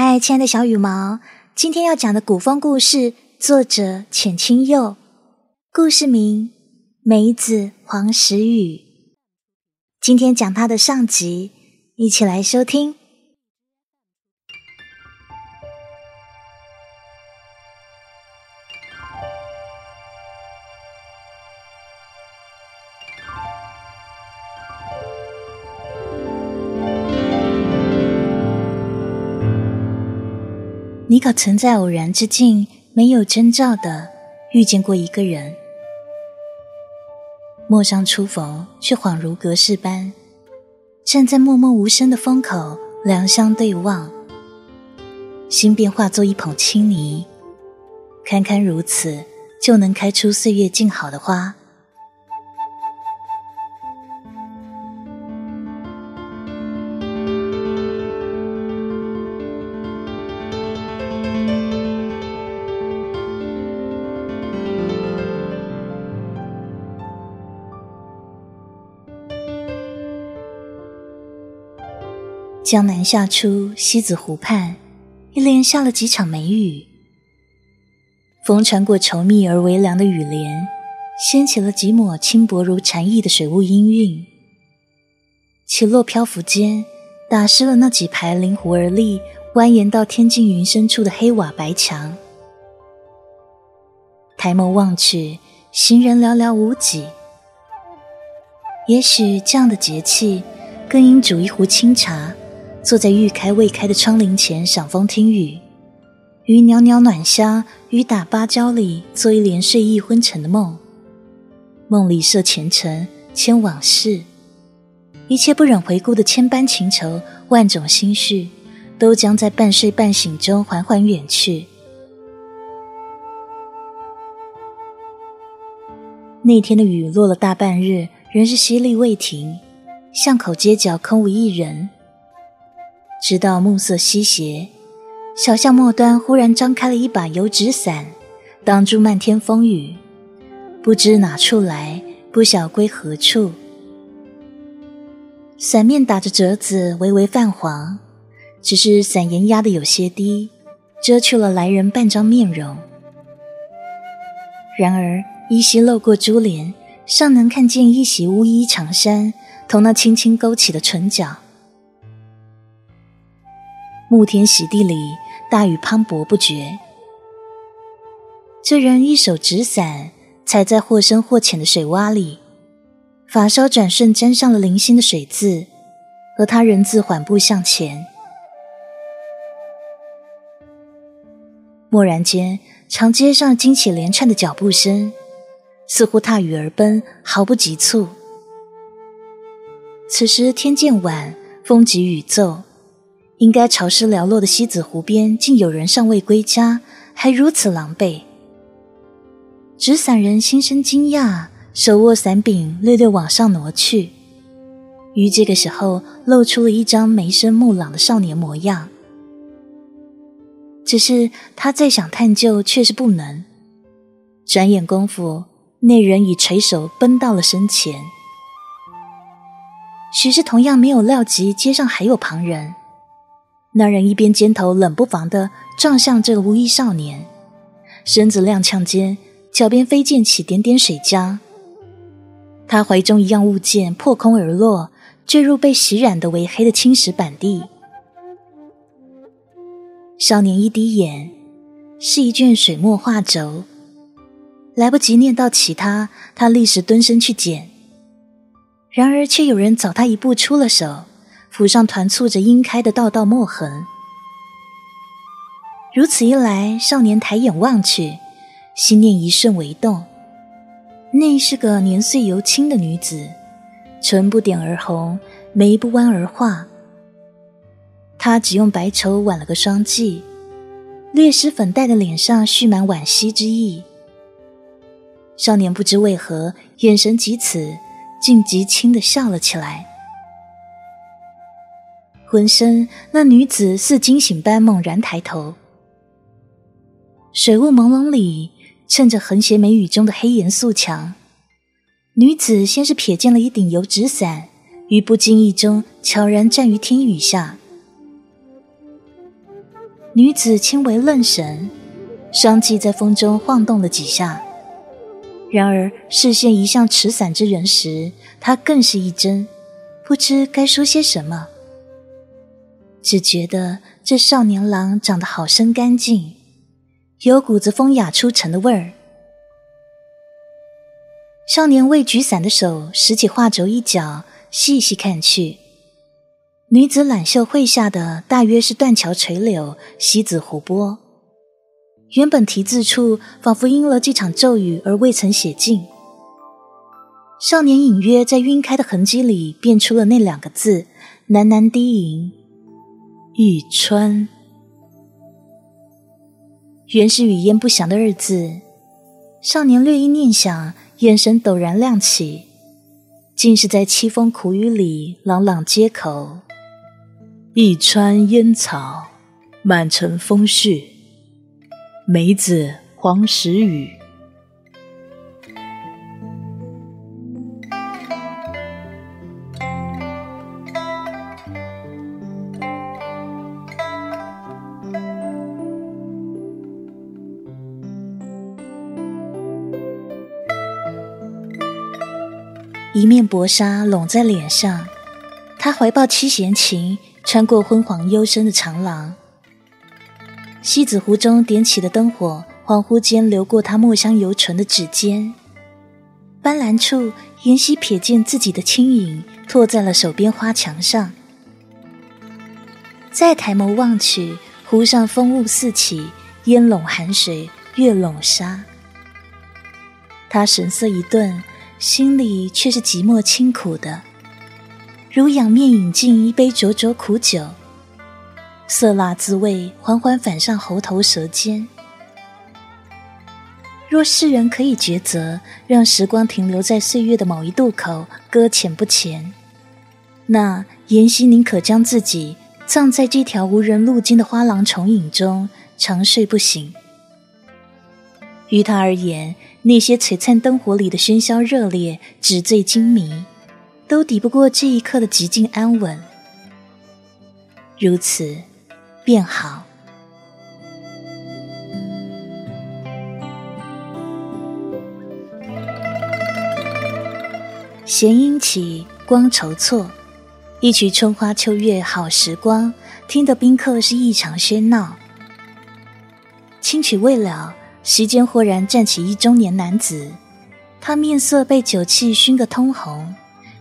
嗨，亲爱的小羽毛，今天要讲的古风故事，作者浅青柚，故事名《梅子黄时雨》。今天讲它的上集，一起来收听。你可曾在偶然之境，没有征兆的遇见过一个人？陌上初逢，却恍如隔世般，站在默默无声的风口，两相对望，心便化作一捧清泥，堪堪如此，就能开出岁月静好的花。江南夏初，西子湖畔，一连下了几场梅雨。风穿过稠密而微凉的雨帘，掀起了几抹轻薄如蝉翼的水雾氤氲。起落漂浮间，打湿了那几排临湖而立、蜿蜒到天际云深处的黑瓦白墙。抬眸望去，行人寥寥无几。也许这样的节气，更应煮一壶清茶。坐在欲开未开的窗棂前赏风听雨，于袅袅暖香、雨打芭蕉里做一连睡意昏沉的梦。梦里设前尘、牵往事，一切不忍回顾的千般情愁、万种心绪，都将在半睡半醒中缓缓远去。那天的雨落了大半日，仍是淅沥未停，巷口街角空无一人。直到暮色西斜，小巷末端忽然张开了一把油纸伞，挡住漫天风雨。不知哪处来，不晓归何处。伞面打着折子，微微泛黄，只是伞沿压得有些低，遮去了来人半张面容。然而依稀漏过珠帘，尚能看见一袭乌衣长衫，同那轻轻勾起的唇角。沐天洗地里，大雨磅礴不绝。这人一手执伞，踩在或深或浅的水洼里，发梢转瞬沾上了零星的水渍，而他人自缓步向前。蓦然间，长街上惊起连串的脚步声，似乎踏雨而奔，毫不急促。此时天渐晚，风急雨骤。应该潮湿寥落的西子湖边，竟有人尚未归家，还如此狼狈。纸伞人心生惊讶，手握伞柄，略略往上挪去，于这个时候露出了一张眉生目朗的少年模样。只是他再想探究，却是不能。转眼功夫，那人已垂手奔到了身前。许是同样没有料及街上还有旁人。那人一边肩头冷不防地撞向这个无衣少年，身子踉跄间，脚边飞溅起点点水浆。他怀中一样物件破空而落，坠入被洗染得为黑的青石板地。少年一滴眼，是一卷水墨画轴，来不及念到其他，他立时蹲身去捡，然而却有人早他一步出了手。府上团簇着阴开的道道墨痕，如此一来，少年抬眼望去，心念一瞬为动。那是个年岁犹轻的女子，唇不点而红，眉不弯而画。她只用白绸挽了个双髻，略施粉黛的脸上蓄满惋惜之意。少年不知为何，眼神及此，竟极轻的笑了起来。浑身，那女子似惊醒般猛然抬头，水雾朦胧里，衬着横斜眉宇中的黑岩素墙。女子先是瞥见了一顶油纸伞，于不经意中悄然站于天雨下。女子轻微愣神，双髻在风中晃动了几下。然而视线移向持伞之人时，她更是一怔，不知该说些什么。只觉得这少年郎长得好生干净，有股子风雅出尘的味儿。少年未举伞的手拾起画轴一角，细细看去，女子揽袖绘下的大约是断桥垂柳、西子湖波。原本题字处仿佛因了这场骤雨而未曾写尽。少年隐约在晕开的痕迹里辨出了那两个字，喃喃低吟：“玉川。”原是语焉不详的日子，少年略一念想。眼神陡然亮起，竟是在凄风苦雨里朗朗接口：“一川烟草，满城风絮。梅子黄时雨。”一面薄纱拢在脸上，他怀抱七弦琴，穿过昏黄幽深的长廊。西子湖中点起的灯火，恍惚间流过他墨香犹存的指尖。斑斓处，妍希瞥见自己的轻影，拓在了手边花墙上。再抬眸望去，湖上风雾四起，烟笼寒水，月笼沙。他神色一顿。心里却是寂寞清苦的，如仰面饮尽一杯灼灼苦酒，色辣滋味缓缓反上喉头舌尖。若世人可以抉择，让时光停留在岁月的某一渡口，搁浅不前，那妍希宁可将自己葬在这条无人路径的花廊重影中，长睡不醒。于他而言，那些璀璨灯火里的喧嚣热烈、纸醉金迷，都抵不过这一刻的极静安稳。如此，便好。弦音起，光筹措，一曲春花秋月好时光，听得宾客是异常喧闹。清曲未了。席间忽然站起一中年男子，他面色被酒气熏个通红，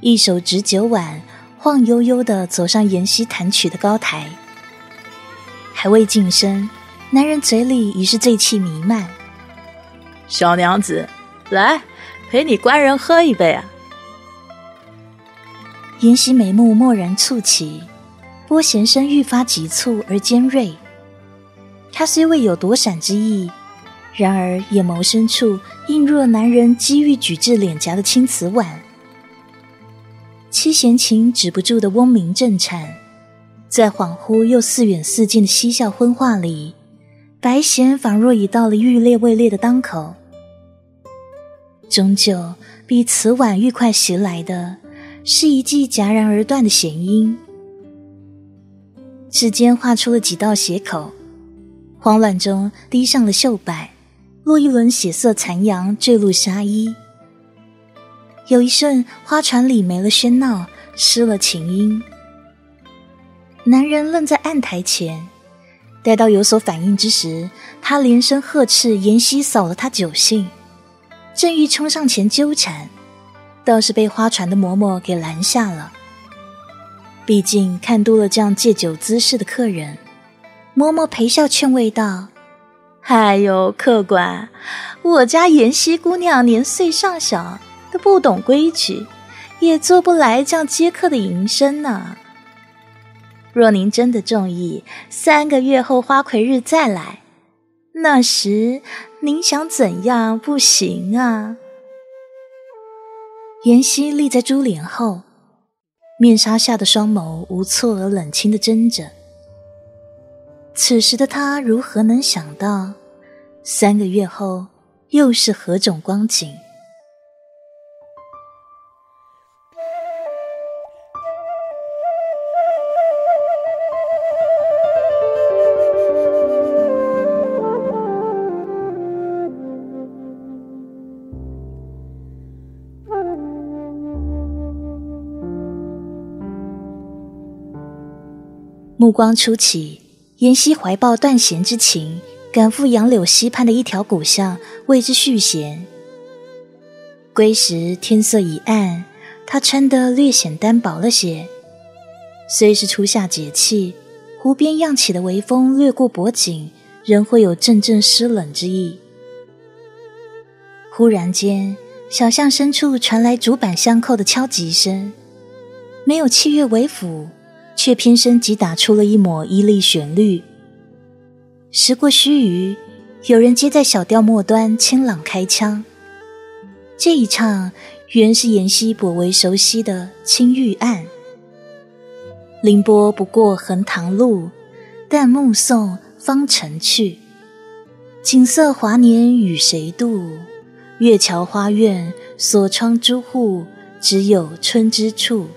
一手执酒碗，晃悠悠地走上妍希弹曲的高台。还未近身，男人嘴里已是醉气弥漫。小娘子，来，陪你官人喝一杯啊！妍希眉目蓦然蹙起，拨弦声愈发急促而尖锐。他虽未有躲闪之意。然而，眼眸深处映入了男人机遇举至脸颊的青瓷碗，七弦琴止不住的嗡鸣震颤，在恍惚又似远似近的嬉笑昏话里，白弦仿若已到了欲裂未裂的当口。终究，比瓷碗愈快袭来的，是一记戛然而断的弦音，指尖画出了几道斜口，慌乱中滴上了袖摆。落一轮血色残阳坠入纱衣，有一瞬，花船里没了喧闹，失了琴音。男人愣在案台前，待到有所反应之时，他连声呵斥，妍希扫了他酒兴，正欲冲上前纠缠，倒是被花船的嬷嬷给拦下了。毕竟看多了这样借酒滋事的客人，嬷嬷陪笑劝慰道。哎呦，客官，我家妍希姑娘年岁尚小，都不懂规矩，也做不来这样接客的营生呢。若您真的中意，三个月后花魁日再来，那时您想怎样不行啊？妍希立在珠帘后，面纱下的双眸无措而冷清的睁着。此时的他如何能想到三个月后又是何种光景？目光初起妍希怀抱断弦之情，赶赴杨柳溪畔的一条古巷，为之续弦。归时天色已暗，他穿得略显单薄了些。虽是初夏节气，湖边漾起的微风掠过脖颈，仍会有阵阵湿冷之意。忽然间，小巷深处传来竹板相扣的敲击声，没有器乐为辅，却偏生即打出了一抹伊丽旋律。时过须臾，有人接在小调末端，清朗开腔。这一唱，原是妍希颇为熟悉的《青玉案》。凌波不过横塘路，但目送芳尘去。锦瑟华年与谁度？月桥花院，锁窗朱户，只有春之处。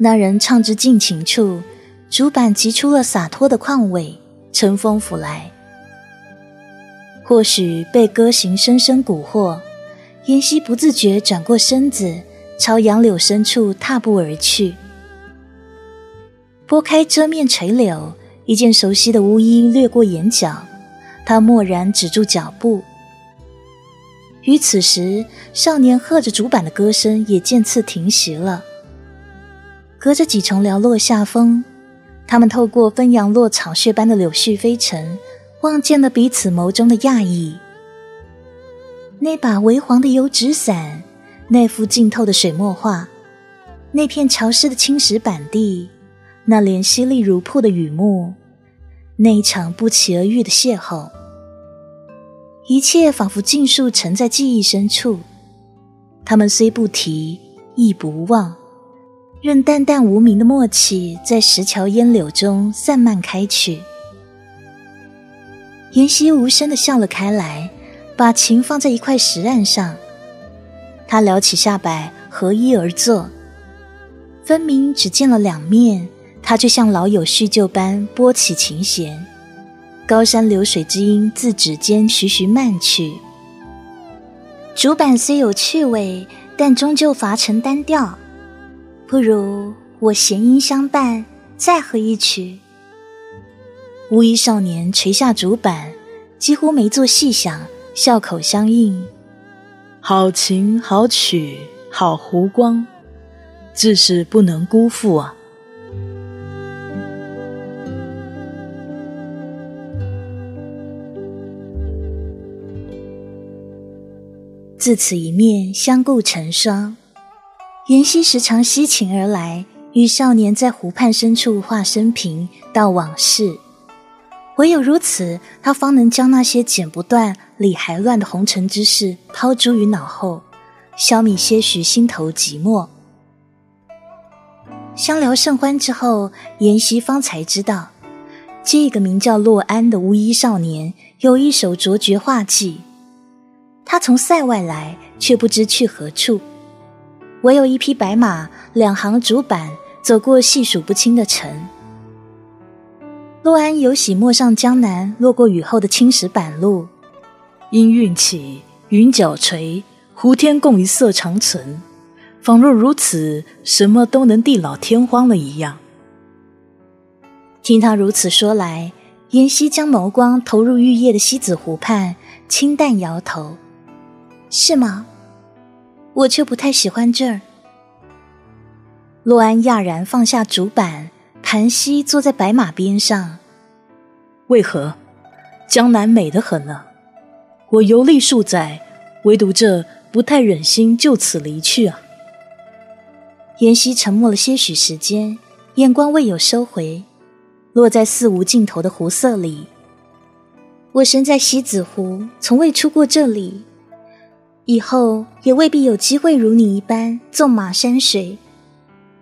那人唱至尽情处，竹板急出了洒脱的况味，乘风拂来。或许被歌行深深蛊惑，妍希不自觉转过身子，朝杨柳深处踏步而去。拨开遮面垂柳，一件熟悉的乌衣掠过眼角，他蓦然止住脚步。与此时，少年喝着竹板的歌声也渐次停息了。隔着几重寥落下风，他们透过纷扬落草屑般的柳絮飞尘，望见了彼此眸中的讶异。那把微黄的油纸伞，那幅浸透的水墨画，那片潮湿的青石板地，那帘淅沥如瀑的雨幕，那一场不期而遇的邂逅。一切仿佛尽数沉在记忆深处，他们虽不提，亦不忘，任淡淡无名的默契在石桥烟柳中散漫开去。妍希无声的笑了开来，把琴放在一块石案上，他撩起下摆，合衣而坐，分明只见了两面，他却像老友叙旧般拨起琴弦。高山流水之音自指尖徐徐漫去。竹板虽有趣味，但终究乏成单调。不如我弦音相伴，再合一曲。乌衣少年垂下竹板，几乎没做细想，笑口相应。好琴好曲好湖光，自是不能辜负啊！自此一面，相顾成双。妍希时常惜琴而来，与少年在湖畔深处话生平、道往事。唯有如此，他方能将那些剪不断、理还乱的红尘之事抛诸于脑后，消弭些许心头寂寞。相聊甚欢之后，妍希方才知道，这个名叫洛安的乌衣少年有一手卓绝画技。他从塞外来，却不知去何处。唯有一匹白马，两行竹板，走过细数不清的城。洛安有喜陌上江南，落过雨后的青石板路。阴韵起，云脚垂，湖天共一色长存，仿若如此，什么都能地老天荒了一样。听他如此说来，妍希将眸光投入玉叶的西子湖畔，清淡摇头。是吗？我却不太喜欢这儿。洛安讶然放下竹板，盘膝坐在白马边上。为何？江南美得很呢。我游历数载，唯独这不太忍心就此离去啊。妍希沉默了些许时间，眼光未有收回，落在似无尽头的湖色里。我身在西子湖，从未出过这里。以后也未必有机会如你一般纵马山水，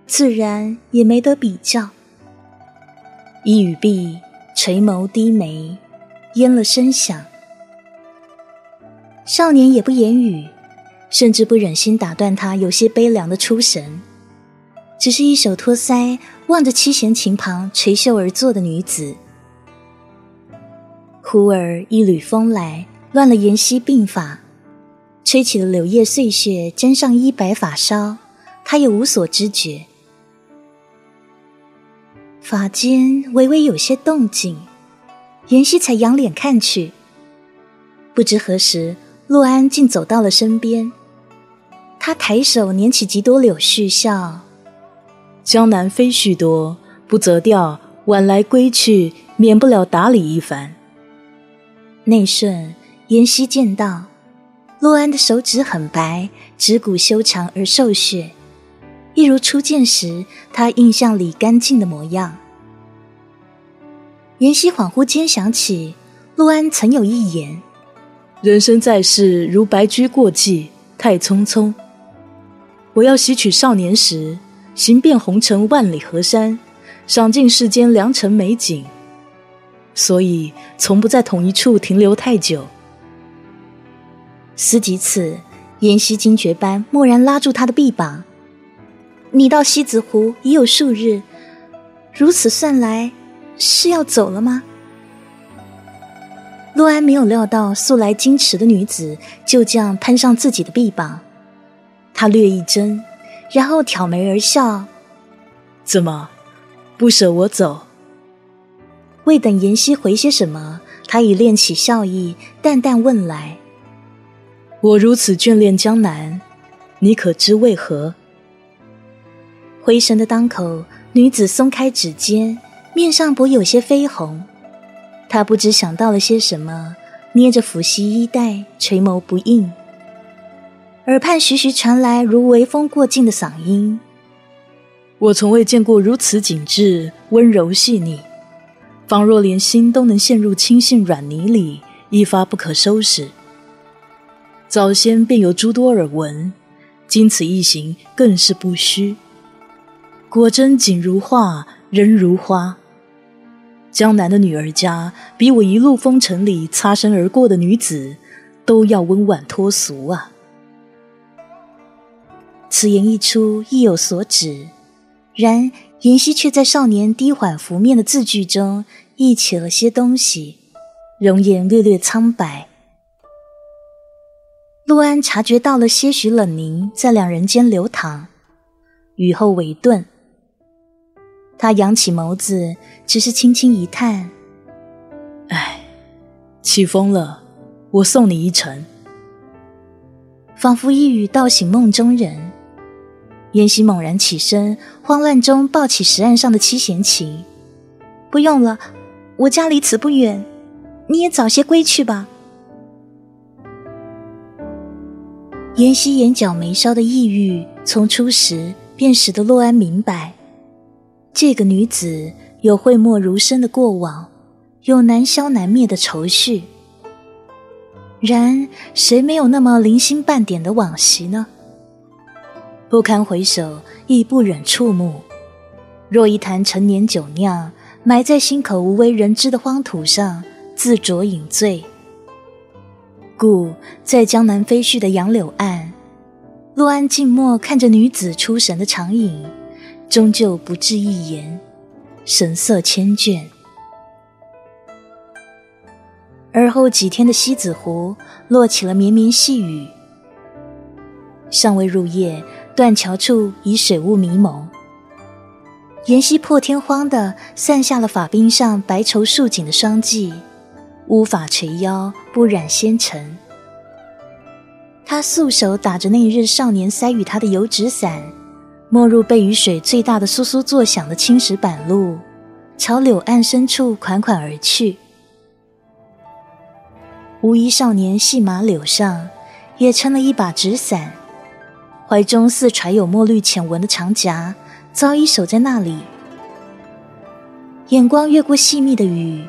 自然也没得比较。一语毕，垂眸低眉，咽了声响。少年也不言语，甚至不忍心打断他有些悲凉的出神，只是一手托腮，望着七弦琴旁垂袖而坐的女子。忽而一缕风来，乱了妍希鬓发。吹起了柳叶碎屑，沾上衣白发梢，他也无所知觉。发间微微有些动静，妍希才仰脸看去。不知何时，陆安竟走到了身边。他抬手捻起几朵柳絮，笑：“江南飞絮多，不择调，晚来归去，免不了打理一番。”那瞬，妍希见到陆安的手指很白，指骨修长而瘦削。一如初见时他印象里干净的模样。妍希恍惚间想起，陆安曾有一言：“人生在世如白驹过隙，太匆匆。我要吸取少年时，行遍红尘万里河山，赏尽世间良辰美景。所以从不在同一处停留太久。”思及此，妍希惊觉般蓦然拉住他的臂膀。你到西子湖已有数日，如此算来，是要走了吗？陆安没有料到素来矜持的女子就这样攀上自己的臂膀，他略一怔，然后挑眉而笑：“怎么，不舍我走？”未等妍希回些什么，他已练起笑意，淡淡问来：“我如此眷恋江南，你可知为何？”回神的当口，女子松开指尖，面上颇有些绯红。她不知想到了些什么，捏着抚膝衣带，垂眸不应。耳畔徐徐传来如微风过境的嗓音：“我从未见过如此紧致、温柔细腻，仿若连心都能陷入轻信软泥里，一发不可收拾。早先便有诸多耳闻，经此一行，更是不虚。”果真景如画，人如花。江南的女儿家，比我一路风尘里擦身而过的女子，都要温婉脱俗啊！此言一出，意有所指。然妍希却在少年低缓拂面的字句中，忆起了些东西，容颜略略苍白。陆安察觉到了些许冷凝在两人间流淌，雨后为顿。他扬起眸子，只是轻轻一叹：“唉，起风了，我送你一程。”仿佛一语道醒梦中人。妍希猛然起身，慌乱中抱起石案上的七弦琴：“不用了，我家离此不远，你也早些归去吧。”妍希眼角眉梢的抑郁，从初时便使得洛安明白。这个女子有讳莫如深的过往，有难消难灭的愁绪。然谁没有那么零星半点的往昔呢？不堪回首，亦不忍触目。若一坛陈年酒酿，埋在心口无为人知的荒土上，自酌饮醉。故在江南飞絮的杨柳岸，陆安静默看着女子出神的长影。终究不置一言，神色千倦。而后几天的西子湖落起了绵绵细雨，尚未入夜，断桥处已水雾迷蒙。妍希破天荒的散下了发鬓上白绸束紧的双髻，乌发垂腰，不染纤尘。他素手打着那日少年塞与他的油纸伞。没入被雨水最大的簌簌作响的青石板路，朝柳岸深处款款而去。无衣少年细马柳上，也撑了一把纸伞，怀中似揣有墨绿浅纹的长夹，早已守在那里。眼光越过细密的雨，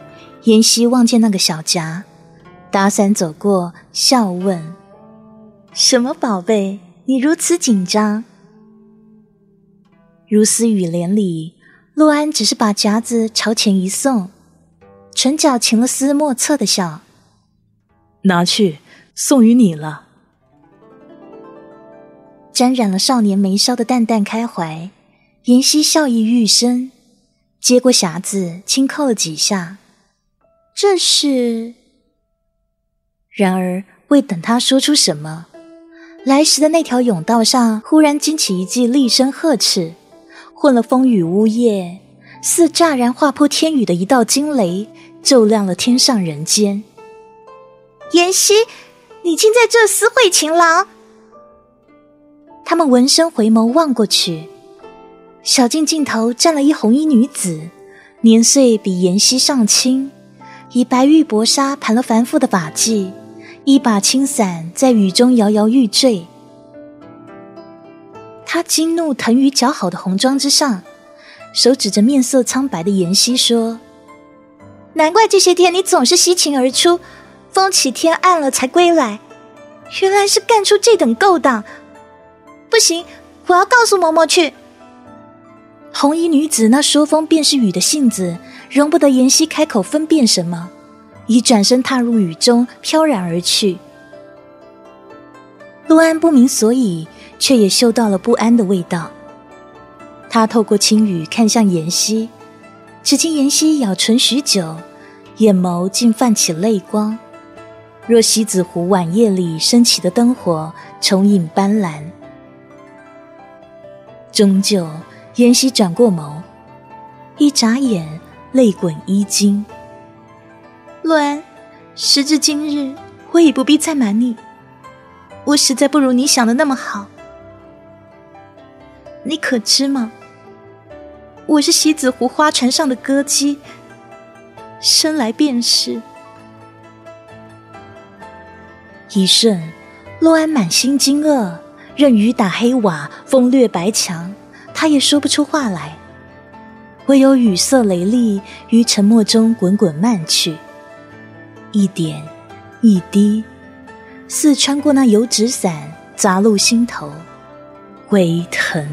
妍希望见那个小夹，打伞走过，笑问：“什么宝贝？你如此紧张？”如丝雨帘里，陆安只是把夹子朝前一送，唇角噙了丝莫测的笑。拿去，送与你了。沾染了少年眉梢的淡淡开怀，妍希笑意愈深，接过匣子，轻叩了几下。这是。然而未等他说出什么，来时的那条甬道上忽然惊起一记厉声呵斥。混了风雨呜咽，似乍然划破天宇的一道惊雷，照亮了天上人间。妍希，你竟在这厮会情郎！他们闻声回眸望过去，小径尽头站了一红衣女子，年岁比妍希尚轻，以白玉薄纱盘了繁复的发髻，一把青伞在雨中摇摇欲坠。他惊怒腾于姣好的红妆之上。手指着面色苍白的妍希说：“难怪这些天你总是西秦而出，风起天暗了才归来，原来是干出这等勾当！不行，我要告诉嬷嬷去。”红衣女子那说风便是雨的性子，容不得妍希开口分辨什么，已转身踏入雨中，飘然而去。陆安不明所以，却也嗅到了不安的味道。他透过青雨看向妍希，只见妍希咬唇许久，眼眸竟泛起泪光，若西子湖晚夜里升起的灯火，重影斑斓。终究，妍希转过眸，一眨眼，泪滚衣襟。洛安，时至今日，我已不必再瞒你，我实在不如你想的那么好。你可知吗？我是西子湖花船上的歌姬，生来便是。一瞬，洛安满心惊愕，任雨打黑瓦，风掠白墙，他也说不出话来，唯有雨色雷厉于沉默中滚滚漫去，一点一滴，似穿过那油纸伞，砸入心头，微疼。